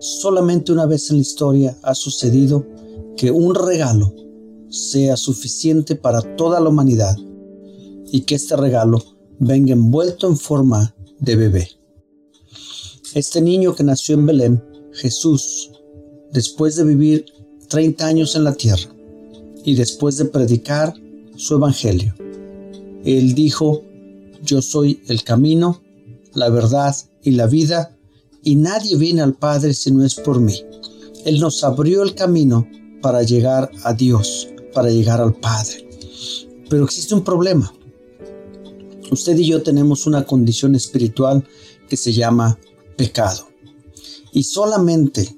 Solamente una vez en la historia ha sucedido que un regalo sea suficiente para toda la humanidad y que este regalo venga envuelto en forma de bebé. Este niño que nació en Belén, Jesús, después de vivir 30 años en la tierra y después de predicar su evangelio, él dijo, yo soy el camino, la verdad y la vida, y nadie viene al Padre si no es por mí. Él nos abrió el camino para llegar a Dios, para llegar al Padre. Pero existe un problema. Usted y yo tenemos una condición espiritual que se llama pecado. Y solamente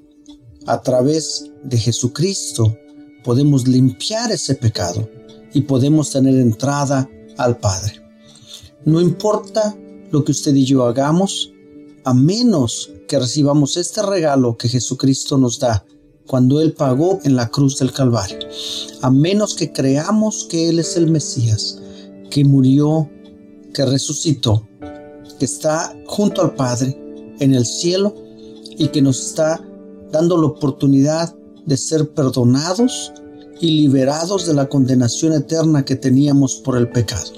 a través de Jesucristo podemos limpiar ese pecado y podemos tener entrada al Padre. No importa lo que usted y yo hagamos, a menos que recibamos este regalo que Jesucristo nos da cuando Él pagó en la cruz del Calvario, a menos que creamos que Él es el Mesías, que murió, que resucitó, que está junto al Padre en el cielo y que nos está dando la oportunidad de ser perdonados y liberados de la condenación eterna que teníamos por el pecado.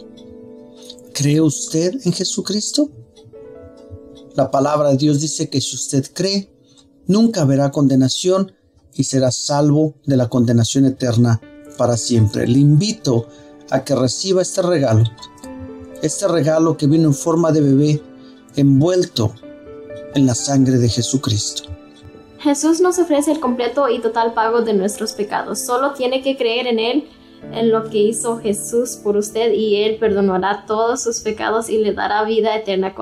¿Cree usted en Jesucristo? La palabra de Dios dice que si usted cree, nunca verá condenación y será salvo de la condenación eterna para siempre. Le invito a que reciba este regalo, este regalo que vino en forma de bebé envuelto en la sangre de Jesucristo. Jesús nos ofrece el completo y total pago de nuestros pecados. Solo tiene que creer en Él en lo que hizo Jesús por usted y Él perdonará todos sus pecados y le dará vida eterna con él.